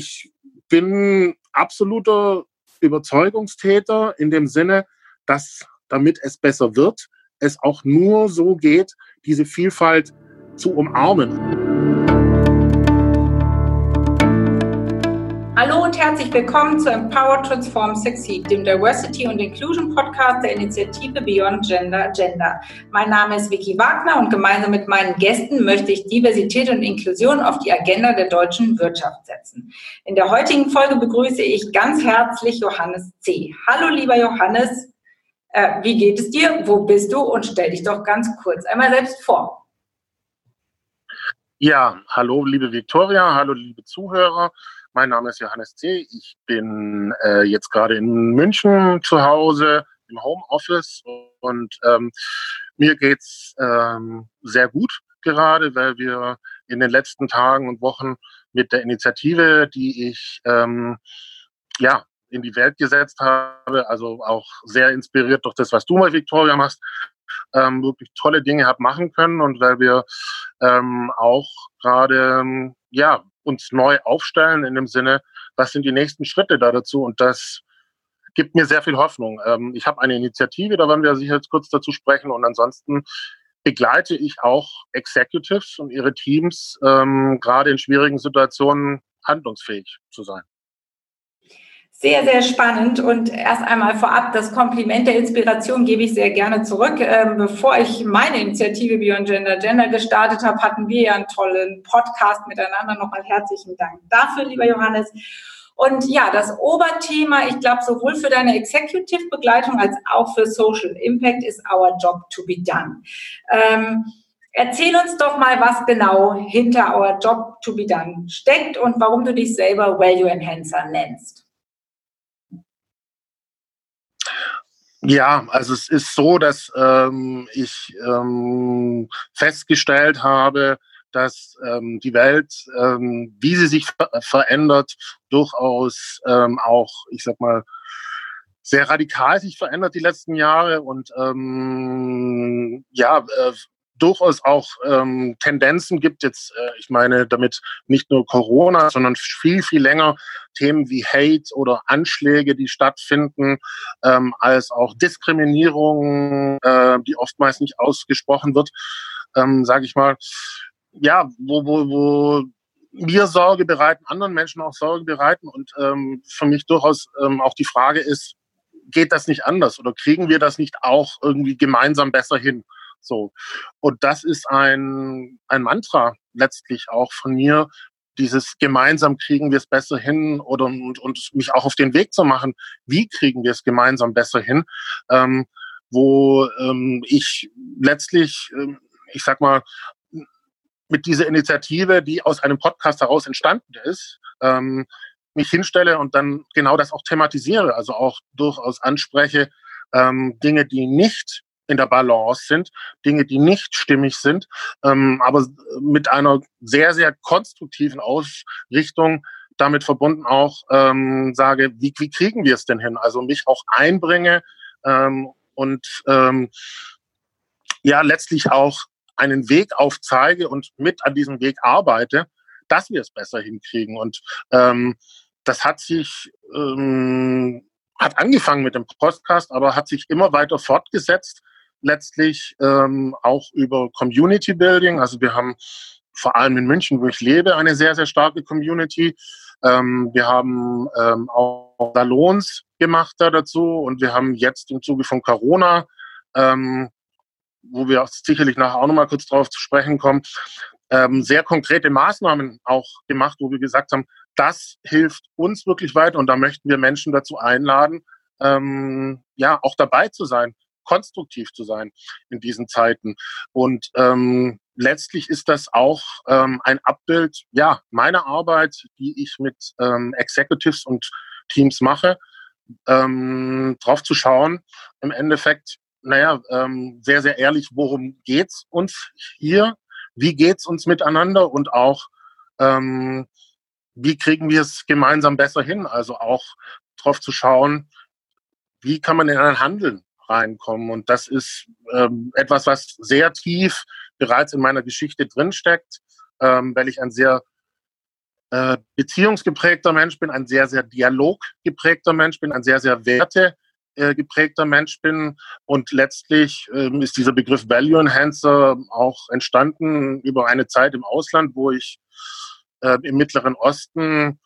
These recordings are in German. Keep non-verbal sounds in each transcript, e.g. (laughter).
ich bin absoluter Überzeugungstäter in dem Sinne, dass damit es besser wird, es auch nur so geht, diese Vielfalt zu umarmen. Hallo und herzlich willkommen zu Empower Transform Succeed, dem Diversity und Inclusion Podcast der Initiative Beyond Gender Agenda. Mein Name ist Vicky Wagner und gemeinsam mit meinen Gästen möchte ich Diversität und Inklusion auf die Agenda der deutschen Wirtschaft setzen. In der heutigen Folge begrüße ich ganz herzlich Johannes C. Hallo lieber Johannes, äh, wie geht es dir? Wo bist du? Und stell dich doch ganz kurz einmal selbst vor. Ja, hallo liebe Viktoria, hallo liebe Zuhörer. Mein Name ist Johannes C. Ich bin äh, jetzt gerade in München zu Hause im Homeoffice und ähm, mir geht's ähm, sehr gut gerade, weil wir in den letzten Tagen und Wochen mit der Initiative, die ich ähm, ja in die Welt gesetzt habe, also auch sehr inspiriert durch das, was du mal, Victoria, machst, ähm, wirklich tolle Dinge habe machen können und weil wir ähm, auch gerade ähm, ja uns neu aufstellen in dem Sinne, was sind die nächsten Schritte da dazu und das gibt mir sehr viel Hoffnung. Ähm, ich habe eine Initiative, da werden wir sicher jetzt kurz dazu sprechen und ansonsten begleite ich auch Executives und ihre Teams ähm, gerade in schwierigen Situationen handlungsfähig zu sein. Sehr, sehr spannend und erst einmal vorab das Kompliment der Inspiration gebe ich sehr gerne zurück. Ähm, bevor ich meine Initiative Beyond Gender Gender gestartet habe, hatten wir ja einen tollen Podcast miteinander. Nochmal herzlichen Dank dafür, lieber Johannes. Und ja, das Oberthema, ich glaube, sowohl für deine Executive-Begleitung als auch für Social Impact ist our job to be done. Ähm, Erzähl uns doch mal, was genau hinter Our Job to be Done steckt und warum du dich selber Value Enhancer nennst. Ja, also es ist so, dass ähm, ich ähm, festgestellt habe, dass ähm, die Welt, ähm, wie sie sich ver verändert, durchaus ähm, auch, ich sag mal, sehr radikal sich verändert die letzten Jahre und ähm, ja, äh, durchaus auch ähm, Tendenzen gibt. Jetzt, äh, ich meine damit nicht nur Corona, sondern viel, viel länger Themen wie Hate oder Anschläge, die stattfinden, ähm, als auch Diskriminierung, äh, die oftmals nicht ausgesprochen wird, ähm, sage ich mal. Ja, wo, wo, wo mir Sorge bereiten, anderen Menschen auch Sorge bereiten und ähm, für mich durchaus ähm, auch die Frage ist, geht das nicht anders oder kriegen wir das nicht auch irgendwie gemeinsam besser hin? So. Und das ist ein, ein Mantra letztlich auch von mir, dieses gemeinsam kriegen wir es besser hin oder und, und mich auch auf den Weg zu machen, wie kriegen wir es gemeinsam besser hin, ähm, wo ähm, ich letztlich, ähm, ich sag mal, mit dieser Initiative, die aus einem Podcast heraus entstanden ist, ähm, mich hinstelle und dann genau das auch thematisiere, also auch durchaus anspreche, ähm, Dinge, die nicht in der Balance sind, Dinge, die nicht stimmig sind, ähm, aber mit einer sehr, sehr konstruktiven Ausrichtung damit verbunden auch ähm, sage, wie, wie kriegen wir es denn hin? Also mich auch einbringe ähm, und ähm, ja letztlich auch einen Weg aufzeige und mit an diesem Weg arbeite, dass wir es besser hinkriegen. Und ähm, das hat sich ähm, hat angefangen mit dem Podcast, aber hat sich immer weiter fortgesetzt letztlich ähm, auch über Community Building. Also wir haben vor allem in München, wo ich lebe, eine sehr, sehr starke Community. Ähm, wir haben ähm, auch Salons gemacht da dazu und wir haben jetzt im Zuge von Corona, ähm, wo wir sicherlich nachher auch nochmal kurz drauf zu sprechen kommen, ähm, sehr konkrete Maßnahmen auch gemacht, wo wir gesagt haben, das hilft uns wirklich weiter und da möchten wir Menschen dazu einladen, ähm, ja, auch dabei zu sein konstruktiv zu sein in diesen Zeiten. Und ähm, letztlich ist das auch ähm, ein Abbild ja, meiner Arbeit, die ich mit ähm, Executives und Teams mache, ähm, drauf zu schauen, im Endeffekt, naja, ähm, sehr, sehr ehrlich, worum geht's uns hier? Wie geht's uns miteinander? Und auch, ähm, wie kriegen wir es gemeinsam besser hin? Also auch drauf zu schauen, wie kann man in ein Handeln reinkommen. Und das ist ähm, etwas, was sehr tief bereits in meiner Geschichte drinsteckt, ähm, weil ich ein sehr äh, beziehungsgeprägter Mensch bin, ein sehr, sehr dialoggeprägter Mensch bin, ein sehr, sehr wertegeprägter Mensch bin. Und letztlich ähm, ist dieser Begriff Value Enhancer auch entstanden über eine Zeit im Ausland, wo ich äh, im Mittleren Osten,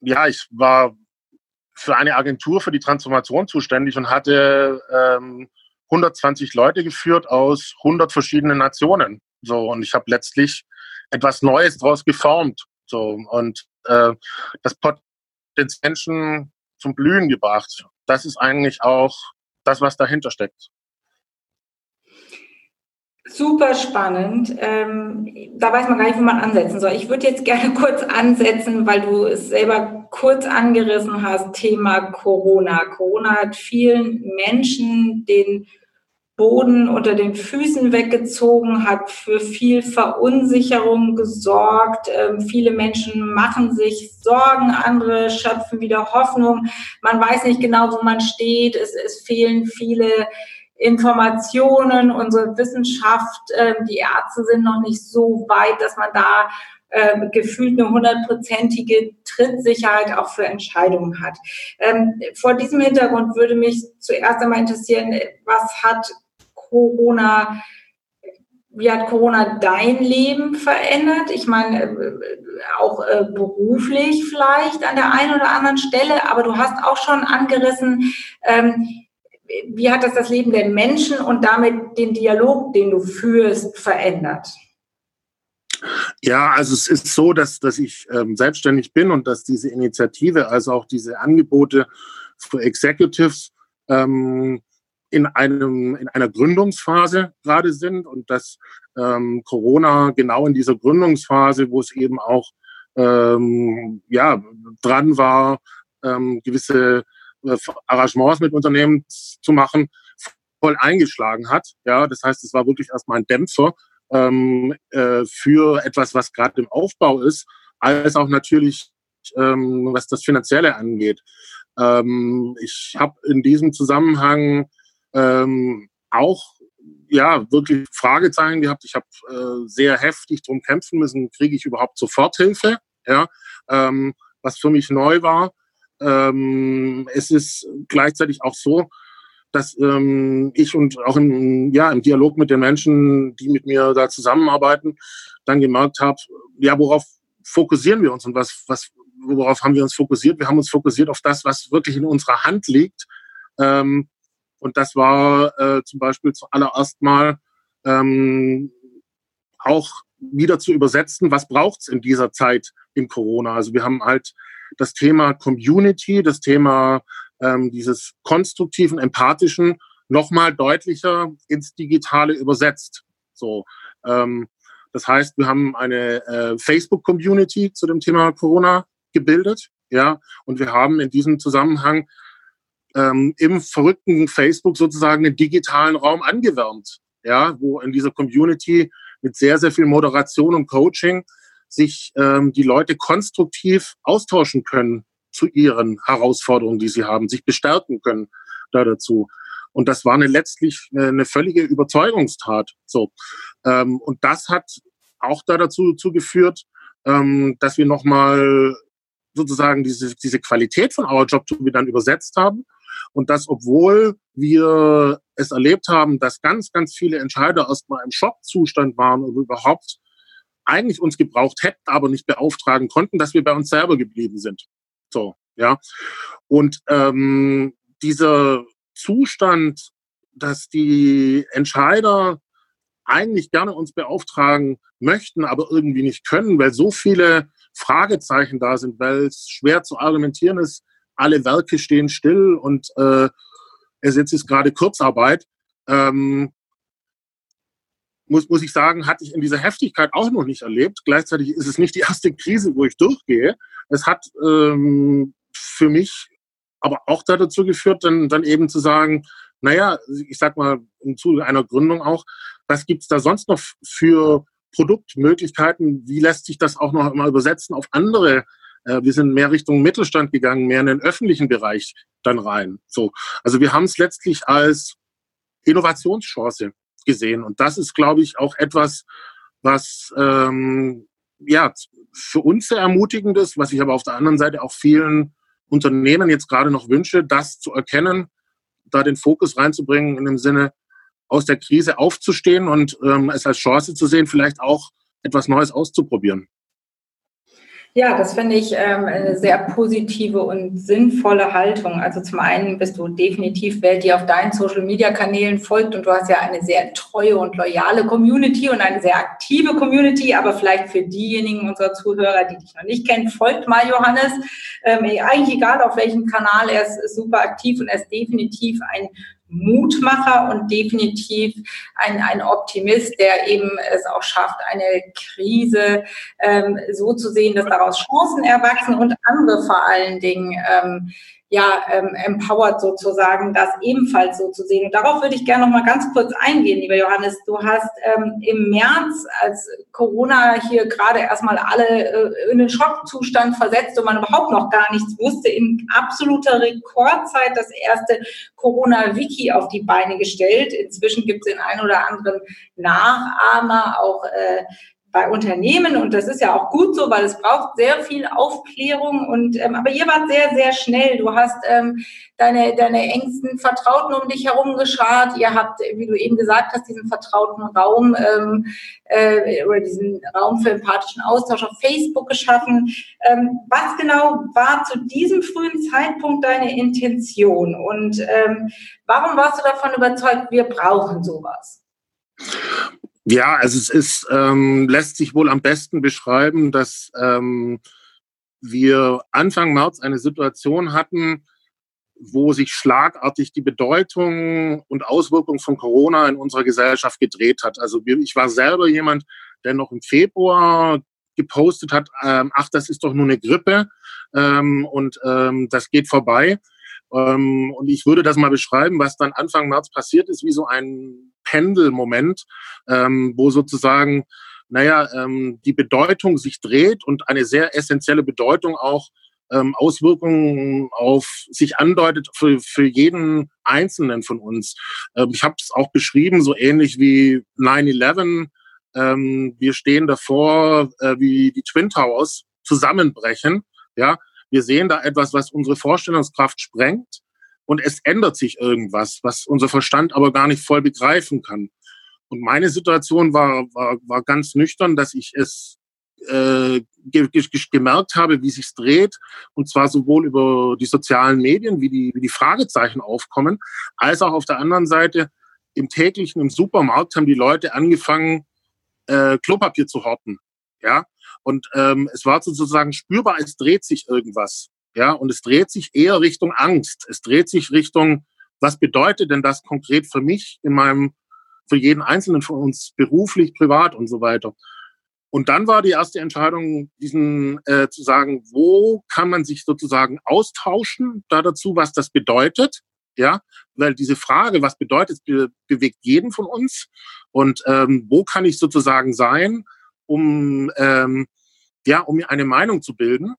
ja, ich war für eine Agentur für die Transformation zuständig und hatte ähm, 120 Leute geführt aus 100 verschiedenen Nationen. So, und ich habe letztlich etwas Neues daraus geformt. So, und äh, das Potenzial zum Blühen gebracht. Das ist eigentlich auch das, was dahinter steckt. Super spannend. Ähm, da weiß man gar nicht, wo man ansetzen soll. Ich würde jetzt gerne (laughs) kurz ansetzen, weil du es selber kurz angerissen hast, Thema Corona. Corona hat vielen Menschen den Boden unter den Füßen weggezogen, hat für viel Verunsicherung gesorgt. Ähm, viele Menschen machen sich Sorgen, andere schöpfen wieder Hoffnung. Man weiß nicht genau, wo man steht. Es, es fehlen viele Informationen. Unsere Wissenschaft, äh, die Ärzte sind noch nicht so weit, dass man da äh, gefühlt eine hundertprozentige Trittsicherheit auch für Entscheidungen hat. Ähm, vor diesem Hintergrund würde mich zuerst einmal interessieren, was hat Corona, wie hat Corona dein Leben verändert? Ich meine, äh, auch äh, beruflich vielleicht an der einen oder anderen Stelle, aber du hast auch schon angerissen, ähm, wie hat das das Leben der Menschen und damit den Dialog, den du führst, verändert? Ja, also es ist so, dass, dass ich ähm, selbstständig bin und dass diese Initiative, also auch diese Angebote für Executives ähm, in, einem, in einer Gründungsphase gerade sind und dass ähm, Corona genau in dieser Gründungsphase, wo es eben auch ähm, ja, dran war, ähm, gewisse Arrangements mit Unternehmen zu machen, voll eingeschlagen hat. Ja, das heißt, es war wirklich erstmal ein Dämpfer ähm, äh, für etwas, was gerade im Aufbau ist, als auch natürlich, ähm, was das Finanzielle angeht. Ähm, ich habe in diesem Zusammenhang ähm, auch ja wirklich Fragezeichen gehabt. Ich habe äh, sehr heftig drum kämpfen müssen, kriege ich überhaupt Soforthilfe? Ja, ähm, was für mich neu war. Ähm, es ist gleichzeitig auch so, dass ähm, ich und auch im, ja, im Dialog mit den Menschen, die mit mir da zusammenarbeiten, dann gemerkt habe, ja, worauf fokussieren wir uns und was, was, worauf haben wir uns fokussiert? Wir haben uns fokussiert auf das, was wirklich in unserer Hand liegt. Ähm, und das war äh, zum Beispiel zuallererst mal ähm, auch wieder zu übersetzen, was braucht's in dieser Zeit in Corona. Also wir haben halt das Thema Community, das Thema ähm, dieses konstruktiven, empathischen nochmal deutlicher ins Digitale übersetzt. So, ähm, das heißt, wir haben eine äh, Facebook-Community zu dem Thema Corona gebildet, ja, und wir haben in diesem Zusammenhang ähm, im verrückten Facebook sozusagen den digitalen Raum angewärmt, ja, wo in dieser Community mit sehr, sehr viel Moderation und Coaching sich ähm, die Leute konstruktiv austauschen können zu ihren Herausforderungen, die sie haben, sich bestärken können da dazu. Und das war eine letztlich eine, eine völlige Überzeugungstat. So. Ähm, und das hat auch da dazu, dazu geführt, ähm, dass wir nochmal sozusagen diese, diese Qualität von Our Job to Be dann übersetzt haben und das, obwohl wir es erlebt haben, dass ganz, ganz viele Entscheider erstmal im Schockzustand waren und überhaupt eigentlich uns gebraucht hätten, aber nicht beauftragen konnten, dass wir bei uns selber geblieben sind. So, ja. Und ähm, dieser Zustand, dass die Entscheider eigentlich gerne uns beauftragen möchten, aber irgendwie nicht können, weil so viele Fragezeichen da sind, weil es schwer zu argumentieren ist, alle Werke stehen still und äh, ersetzt ist gerade Kurzarbeit. Ähm, muss, muss ich sagen, hatte ich in dieser Heftigkeit auch noch nicht erlebt. Gleichzeitig ist es nicht die erste Krise, wo ich durchgehe. Es hat ähm, für mich aber auch dazu geführt, dann, dann eben zu sagen, naja, ich sag mal im Zuge einer Gründung auch, was gibt's da sonst noch für Produktmöglichkeiten? Wie lässt sich das auch noch mal übersetzen auf andere äh, wir sind mehr Richtung Mittelstand gegangen, mehr in den öffentlichen Bereich dann rein. So, also wir haben es letztlich als Innovationschance gesehen und das ist, glaube ich, auch etwas, was ähm, ja, für uns sehr ermutigend ist, was ich aber auf der anderen Seite auch vielen Unternehmen jetzt gerade noch wünsche, das zu erkennen, da den Fokus reinzubringen in dem Sinne, aus der Krise aufzustehen und ähm, es als Chance zu sehen, vielleicht auch etwas Neues auszuprobieren. Ja, das finde ich ähm, eine sehr positive und sinnvolle Haltung. Also zum einen bist du definitiv wer dir auf deinen Social-Media-Kanälen folgt und du hast ja eine sehr treue und loyale Community und eine sehr aktive Community. Aber vielleicht für diejenigen unserer Zuhörer, die dich noch nicht kennen, folgt mal Johannes. Ähm, eigentlich egal auf welchem Kanal, er ist super aktiv und er ist definitiv ein Mutmacher und definitiv ein, ein Optimist, der eben es auch schafft, eine Krise ähm, so zu sehen, dass daraus Chancen erwachsen und andere vor allen Dingen ähm, ja, ähm, empowered sozusagen, das ebenfalls so zu sehen. Und darauf würde ich gerne noch mal ganz kurz eingehen, lieber Johannes. Du hast ähm, im März, als Corona hier gerade erstmal alle äh, in den Schockzustand versetzt und man überhaupt noch gar nichts wusste, in absoluter Rekordzeit das erste Corona-Wiki auf die Beine gestellt. Inzwischen gibt es den einen oder anderen Nachahmer, auch äh, bei Unternehmen und das ist ja auch gut so, weil es braucht sehr viel Aufklärung und ähm, aber ihr wart sehr sehr schnell. Du hast ähm, deine deine engsten Vertrauten um dich herum geschart. Ihr habt, wie du eben gesagt hast, diesen vertrauten Raum ähm, äh, oder diesen Raum für empathischen Austausch auf Facebook geschaffen. Ähm, was genau war zu diesem frühen Zeitpunkt deine Intention und ähm, warum warst du davon überzeugt, wir brauchen sowas? Ja, also es ist, ähm, lässt sich wohl am besten beschreiben, dass ähm, wir Anfang März eine Situation hatten, wo sich schlagartig die Bedeutung und Auswirkung von Corona in unserer Gesellschaft gedreht hat. Also ich war selber jemand, der noch im Februar gepostet hat, ähm, ach, das ist doch nur eine Grippe ähm, und ähm, das geht vorbei. Ähm, und ich würde das mal beschreiben, was dann Anfang März passiert ist, wie so ein Pendelmoment, ähm, wo sozusagen, naja, ähm, die Bedeutung sich dreht und eine sehr essentielle Bedeutung auch ähm, Auswirkungen auf sich andeutet für, für jeden Einzelnen von uns. Ähm, ich habe es auch beschrieben, so ähnlich wie 9-11. Ähm, wir stehen davor, äh, wie die Twin Towers zusammenbrechen. Ja, wir sehen da etwas, was unsere Vorstellungskraft sprengt und es ändert sich irgendwas, was unser Verstand aber gar nicht voll begreifen kann. Und meine Situation war, war, war ganz nüchtern, dass ich es äh, ge ge gemerkt habe, wie sich's dreht, und zwar sowohl über die sozialen Medien, wie die, wie die Fragezeichen aufkommen, als auch auf der anderen Seite im täglichen, im Supermarkt haben die Leute angefangen, äh, Klopapier zu horten. Ja, und ähm, es war sozusagen spürbar, es dreht sich irgendwas. Ja, und es dreht sich eher Richtung Angst. Es dreht sich Richtung, was bedeutet denn das konkret für mich in meinem, für jeden Einzelnen von uns beruflich, privat und so weiter. Und dann war die erste Entscheidung, diesen äh, zu sagen, wo kann man sich sozusagen austauschen da dazu, was das bedeutet. Ja, weil diese Frage, was bedeutet, be bewegt jeden von uns. Und ähm, wo kann ich sozusagen sein, um ähm, ja, um mir eine Meinung zu bilden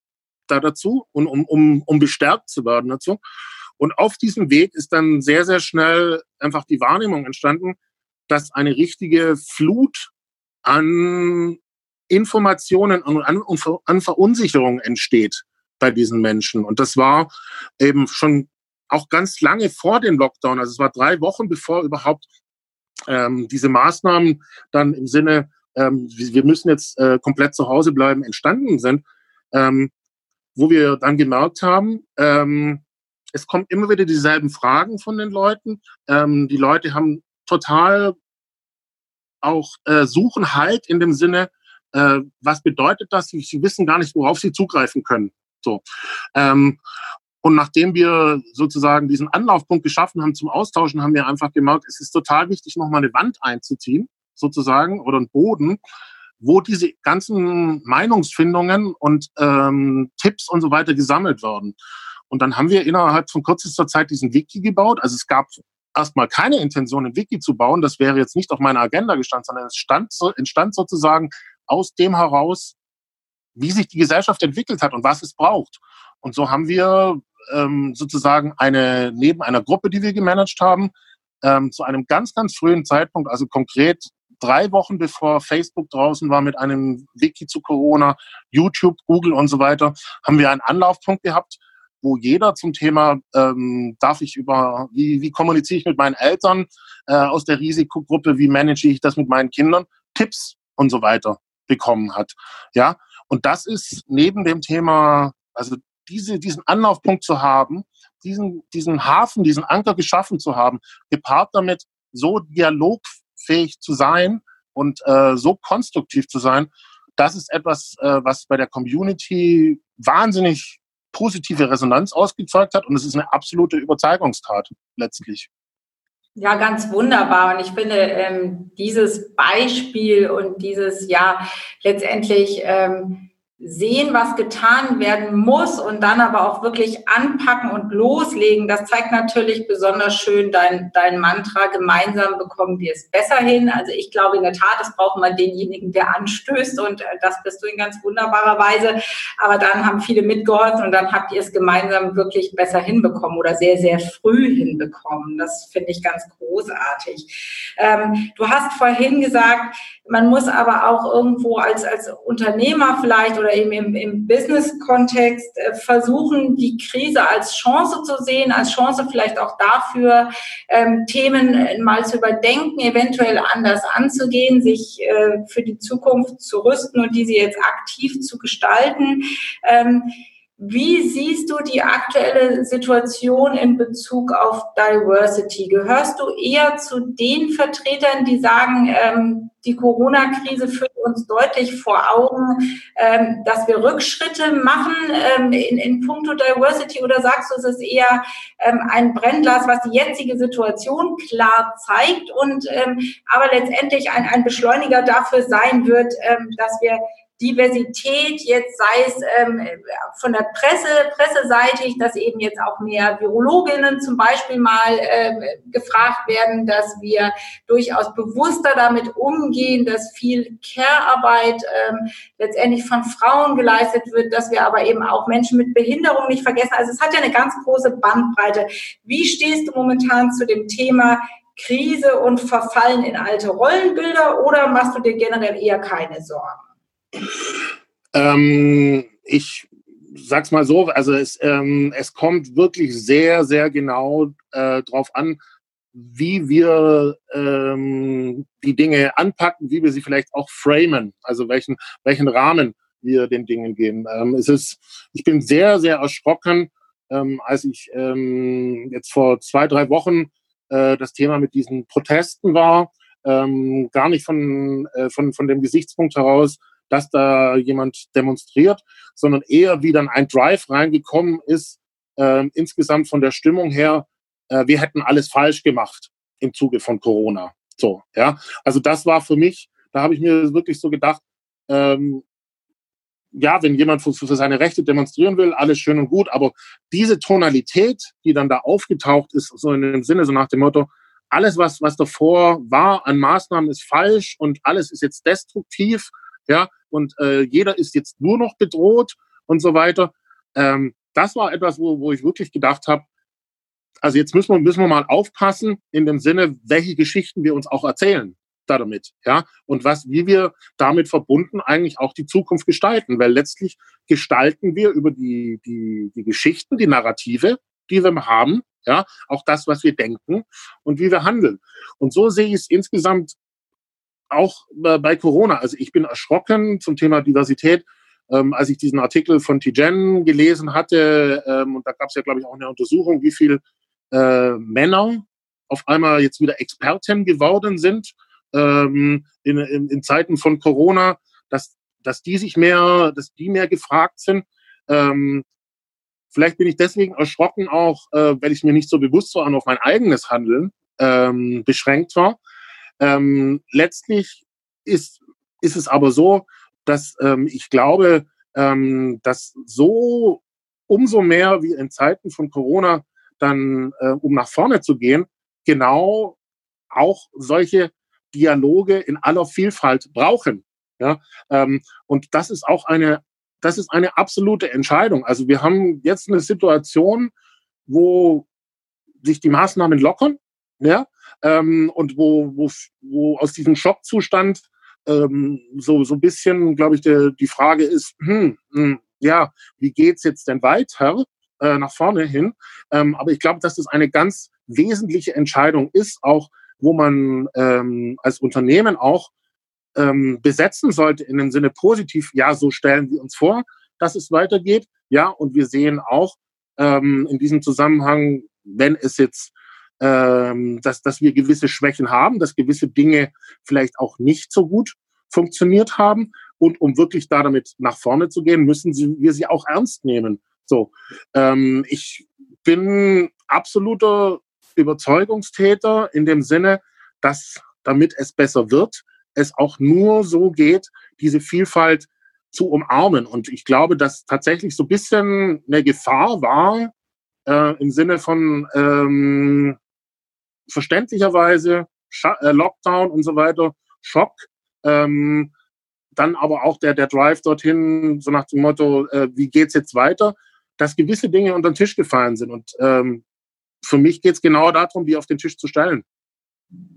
da dazu und um, um, um bestärkt zu werden dazu. Und auf diesem Weg ist dann sehr, sehr schnell einfach die Wahrnehmung entstanden, dass eine richtige Flut an Informationen und an, an Verunsicherung entsteht bei diesen Menschen. Und das war eben schon auch ganz lange vor dem Lockdown. Also es war drei Wochen, bevor überhaupt ähm, diese Maßnahmen dann im Sinne ähm, wir müssen jetzt äh, komplett zu Hause bleiben, entstanden sind, ähm, wo wir dann gemerkt haben, ähm, es kommen immer wieder dieselben Fragen von den Leuten. Ähm, die Leute haben total auch äh, suchen halt in dem Sinne, äh, was bedeutet das? Sie, sie, wissen gar nicht, worauf sie zugreifen können. So. Ähm, und nachdem wir sozusagen diesen Anlaufpunkt geschaffen haben zum Austauschen, haben wir einfach gemerkt, es ist total wichtig, nochmal eine Wand einzuziehen, sozusagen oder einen Boden, wo diese ganzen Meinungsfindungen und ähm, Tipps und so weiter gesammelt werden. Und dann haben wir innerhalb von kürzester Zeit diesen Wiki gebaut. Also es gab erstmal keine Intention, ein Wiki zu bauen. Das wäre jetzt nicht auf meiner Agenda gestanden, sondern es stand, entstand sozusagen aus dem heraus, wie sich die Gesellschaft entwickelt hat und was es braucht. Und so haben wir ähm, sozusagen eine, neben einer Gruppe, die wir gemanagt haben, ähm, zu einem ganz, ganz frühen Zeitpunkt, also konkret drei Wochen bevor Facebook draußen war mit einem Wiki zu Corona, YouTube, Google und so weiter, haben wir einen Anlaufpunkt gehabt, wo jeder zum Thema, ähm, darf ich über, wie, wie kommuniziere ich mit meinen Eltern äh, aus der Risikogruppe, wie manage ich das mit meinen Kindern, Tipps und so weiter bekommen hat. Ja, und das ist neben dem Thema, also diese, diesen Anlaufpunkt zu haben, diesen, diesen Hafen, diesen Anker geschaffen zu haben, gepaart damit, so dialogfähig zu sein und äh, so konstruktiv zu sein, das ist etwas, äh, was bei der Community wahnsinnig positive Resonanz ausgezeugt hat und es ist eine absolute Überzeugungstat letztlich. Ja, ganz wunderbar. Und ich finde, ähm, dieses Beispiel und dieses, ja, letztendlich ähm, sehen, was getan werden muss und dann aber auch wirklich anpacken und loslegen. Das zeigt natürlich besonders schön dein, dein Mantra, gemeinsam bekommen wir es besser hin. Also ich glaube in der Tat, es braucht man denjenigen, der anstößt und äh, das bist du in ganz wunderbarer Weise. Aber dann haben viele mitgeholfen und dann habt ihr es gemeinsam wirklich besser hinbekommen oder sehr, sehr früh hinbekommen. Das finde ich ganz großartig. Ähm, du hast vorhin gesagt, man muss aber auch irgendwo als, als Unternehmer vielleicht oder eben im, im Business-Kontext äh, versuchen, die Krise als Chance zu sehen, als Chance vielleicht auch dafür, ähm, Themen mal zu überdenken, eventuell anders anzugehen, sich äh, für die Zukunft zu rüsten und diese jetzt aktiv zu gestalten. Ähm, wie siehst du die aktuelle Situation in Bezug auf Diversity? Gehörst du eher zu den Vertretern, die sagen, ähm, die Corona-Krise führt uns deutlich vor Augen, ähm, dass wir Rückschritte machen ähm, in, in puncto Diversity? Oder sagst du, es ist eher ähm, ein Brennglas, was die jetzige Situation klar zeigt und ähm, aber letztendlich ein, ein Beschleuniger dafür sein wird, ähm, dass wir Diversität, jetzt sei es ähm, von der Presse, presseseitig, dass eben jetzt auch mehr Virologinnen zum Beispiel mal ähm, gefragt werden, dass wir durchaus bewusster damit umgehen, dass viel Care-Arbeit ähm, letztendlich von Frauen geleistet wird, dass wir aber eben auch Menschen mit Behinderung nicht vergessen. Also es hat ja eine ganz große Bandbreite. Wie stehst du momentan zu dem Thema Krise und Verfallen in alte Rollenbilder oder machst du dir generell eher keine Sorgen? Ähm, ich sag's mal so, also es, ähm, es kommt wirklich sehr, sehr genau äh, drauf an, wie wir ähm, die Dinge anpacken, wie wir sie vielleicht auch framen, also welchen, welchen Rahmen wir den Dingen geben. Ähm, es ist, ich bin sehr, sehr erschrocken, ähm, als ich ähm, jetzt vor zwei, drei Wochen äh, das Thema mit diesen Protesten war, ähm, gar nicht von, äh, von, von dem Gesichtspunkt heraus, dass da jemand demonstriert, sondern eher wie dann ein Drive reingekommen ist, äh, insgesamt von der Stimmung her, äh, wir hätten alles falsch gemacht im Zuge von Corona. So, ja. Also das war für mich, da habe ich mir wirklich so gedacht, ähm, ja, wenn jemand für, für seine Rechte demonstrieren will, alles schön und gut, aber diese Tonalität, die dann da aufgetaucht ist, so in dem Sinne, so nach dem Motto, alles, was, was davor war an Maßnahmen, ist falsch und alles ist jetzt destruktiv ja, und äh, jeder ist jetzt nur noch bedroht und so weiter. Ähm, das war etwas, wo, wo ich wirklich gedacht habe, also jetzt müssen wir, müssen wir mal aufpassen in dem Sinne, welche Geschichten wir uns auch erzählen damit, ja, und was, wie wir damit verbunden eigentlich auch die Zukunft gestalten, weil letztlich gestalten wir über die, die, die Geschichten, die Narrative, die wir haben, ja, auch das, was wir denken und wie wir handeln. Und so sehe ich es insgesamt auch bei Corona. Also ich bin erschrocken zum Thema Diversität, ähm, als ich diesen Artikel von Tijen gelesen hatte. Ähm, und da gab es ja, glaube ich, auch eine Untersuchung, wie viel äh, Männer auf einmal jetzt wieder Experten geworden sind ähm, in, in, in Zeiten von Corona, dass, dass die sich mehr, dass die mehr gefragt sind. Ähm, vielleicht bin ich deswegen erschrocken auch, äh, weil ich mir nicht so bewusst war und auf mein eigenes Handeln ähm, beschränkt war. Ähm, letztlich ist, ist es aber so, dass ähm, ich glaube, ähm, dass so umso mehr wie in Zeiten von Corona dann, äh, um nach vorne zu gehen, genau auch solche Dialoge in aller Vielfalt brauchen. Ja, ähm, und das ist auch eine, das ist eine absolute Entscheidung. Also wir haben jetzt eine Situation, wo sich die Maßnahmen lockern, ja, ähm, und wo, wo, wo aus diesem Schockzustand ähm, so, so ein bisschen, glaube ich, de, die Frage ist, hm, hm, ja, wie geht's jetzt denn weiter äh, nach vorne hin? Ähm, aber ich glaube, dass das eine ganz wesentliche Entscheidung ist, auch wo man ähm, als Unternehmen auch ähm, besetzen sollte in dem Sinne positiv, ja, so stellen wir uns vor, dass es weitergeht. Ja, und wir sehen auch ähm, in diesem Zusammenhang, wenn es jetzt, ähm, dass, dass wir gewisse Schwächen haben, dass gewisse Dinge vielleicht auch nicht so gut funktioniert haben. Und um wirklich da damit nach vorne zu gehen, müssen wir sie auch ernst nehmen. So, ähm, ich bin absoluter Überzeugungstäter in dem Sinne, dass damit es besser wird, es auch nur so geht, diese Vielfalt zu umarmen. Und ich glaube, dass tatsächlich so ein bisschen eine Gefahr war äh, im Sinne von ähm, verständlicherweise äh, Lockdown und so weiter, Schock. Ähm, dann aber auch der, der Drive dorthin, so nach dem Motto, äh, wie geht's jetzt weiter, dass gewisse Dinge unter den Tisch gefallen sind. Und ähm, für mich geht es genau darum, die auf den Tisch zu stellen.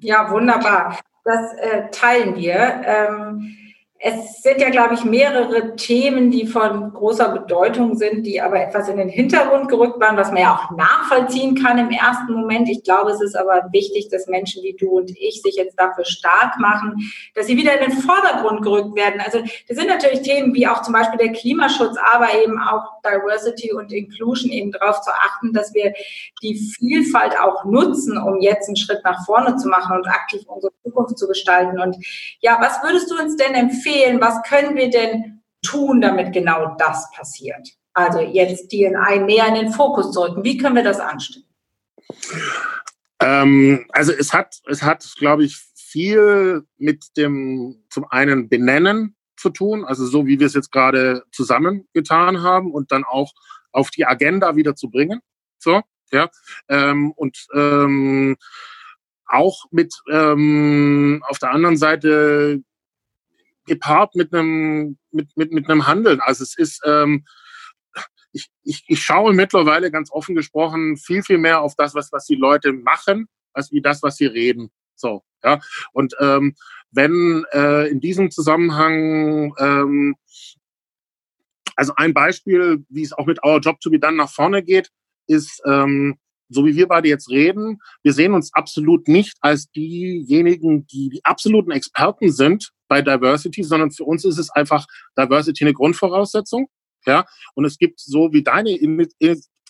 Ja, wunderbar. Das äh, teilen wir. Ähm, es sind ja, glaube ich, mehrere Themen, die von großer Bedeutung sind, die aber etwas in den Hintergrund gerückt waren, was man ja auch nachvollziehen kann im ersten Moment. Ich glaube, es ist aber wichtig, dass Menschen wie du und ich sich jetzt dafür stark machen, dass sie wieder in den Vordergrund gerückt werden. Also das sind natürlich Themen wie auch zum Beispiel der Klimaschutz, aber eben auch Diversity und Inclusion, eben darauf zu achten, dass wir die Vielfalt auch nutzen, um jetzt einen Schritt nach vorne zu machen und aktiv unsere Zukunft zu gestalten. Und ja, was würdest du uns denn empfehlen? Empfehlen, was können wir denn tun, damit genau das passiert? Also jetzt DNI mehr in den Fokus zu rücken. Wie können wir das anstellen? Ähm, also es hat, es hat, glaube ich, viel mit dem zum einen Benennen zu tun, also so wie wir es jetzt gerade zusammengetan haben und dann auch auf die Agenda wieder zu bringen. So, ja. Ähm, und ähm, auch mit ähm, auf der anderen Seite gepaart mit einem, mit, mit, mit einem Handeln. Also es ist, ähm, ich, ich, ich schaue mittlerweile ganz offen gesprochen viel, viel mehr auf das, was, was die Leute machen, als wie das, was sie reden. So, ja. Und ähm, wenn äh, in diesem Zusammenhang, ähm, also ein Beispiel, wie es auch mit Our Job to be Done nach vorne geht, ist, ähm, so wie wir beide jetzt reden, wir sehen uns absolut nicht als diejenigen, die die absoluten Experten sind bei Diversity, sondern für uns ist es einfach Diversity eine Grundvoraussetzung. Ja, und es gibt so wie deine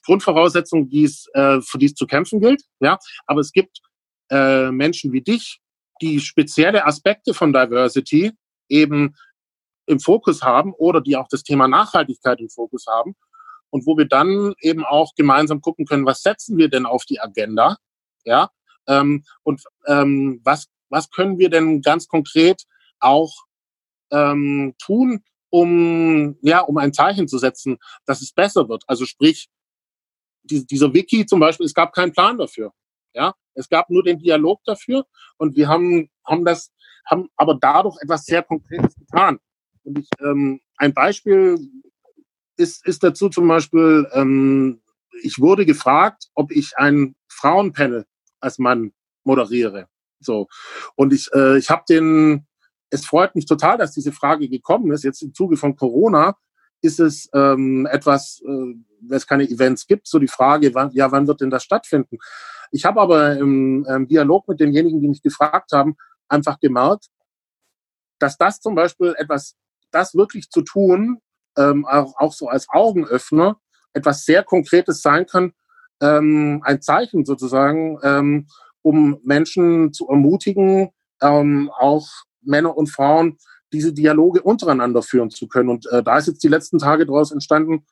Grundvoraussetzung, die es, äh, für die es zu kämpfen gilt. Ja, aber es gibt äh, Menschen wie dich, die spezielle Aspekte von Diversity eben im Fokus haben oder die auch das Thema Nachhaltigkeit im Fokus haben und wo wir dann eben auch gemeinsam gucken können, was setzen wir denn auf die Agenda, ja, ähm, und ähm, was was können wir denn ganz konkret auch ähm, tun, um ja um ein Zeichen zu setzen, dass es besser wird. Also sprich die, dieser Wiki zum Beispiel, es gab keinen Plan dafür, ja, es gab nur den Dialog dafür und wir haben haben das haben aber dadurch etwas sehr Konkretes getan. Und ich, ähm, ein Beispiel ist, ist dazu zum Beispiel, ähm, ich wurde gefragt, ob ich ein Frauenpanel als Mann moderiere. So. Und ich, äh, ich habe den, es freut mich total, dass diese Frage gekommen ist. Jetzt im Zuge von Corona ist es ähm, etwas, äh, wenn es keine Events gibt, so die Frage, wann, ja, wann wird denn das stattfinden? Ich habe aber im, im Dialog mit denjenigen, die mich gefragt haben, einfach gemerkt, dass das zum Beispiel etwas, das wirklich zu tun, ähm, auch, auch so als Augenöffner etwas sehr Konkretes sein kann, ähm, ein Zeichen sozusagen, ähm, um Menschen zu ermutigen, ähm, auch Männer und Frauen diese Dialoge untereinander führen zu können. Und äh, da ist jetzt die letzten Tage daraus entstanden,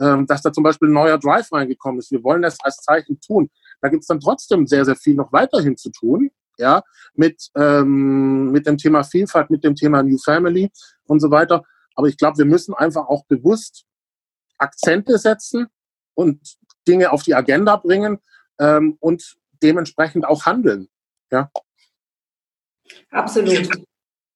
ähm, dass da zum Beispiel ein neuer Drive reingekommen ist. Wir wollen das als Zeichen tun. Da gibt es dann trotzdem sehr, sehr viel noch weiterhin zu tun, ja, mit, ähm, mit dem Thema Vielfalt, mit dem Thema New Family und so weiter. Aber ich glaube, wir müssen einfach auch bewusst Akzente setzen und Dinge auf die Agenda bringen ähm, und dementsprechend auch handeln. Ja. Absolut.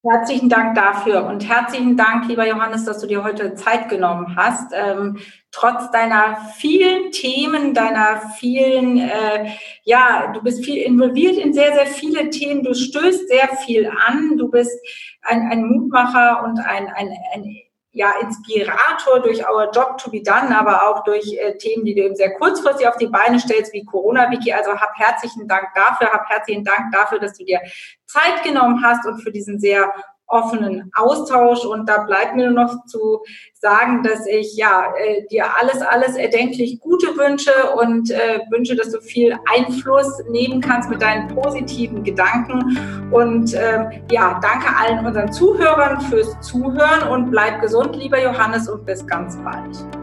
Herzlichen Dank dafür und herzlichen Dank, lieber Johannes, dass du dir heute Zeit genommen hast. Ähm, trotz deiner vielen Themen, deiner vielen, äh, ja, du bist viel involviert in sehr, sehr viele Themen. Du stößt sehr viel an. Du bist ein, ein Mutmacher und ein, ein, ein ja, Inspirator durch Our Job to be Done, aber auch durch äh, Themen, die du eben sehr kurzfristig auf die Beine stellst, wie Corona-Wiki. Also hab herzlichen Dank dafür, hab herzlichen Dank dafür, dass du dir Zeit genommen hast und für diesen sehr offenen Austausch. Und da bleibt mir nur noch zu sagen, dass ich ja äh, dir alles, alles erdenklich Gute wünsche und äh, wünsche, dass du viel Einfluss nehmen kannst mit deinen positiven Gedanken. Und äh, ja, danke allen unseren Zuhörern fürs Zuhören und bleib gesund, lieber Johannes, und bis ganz bald.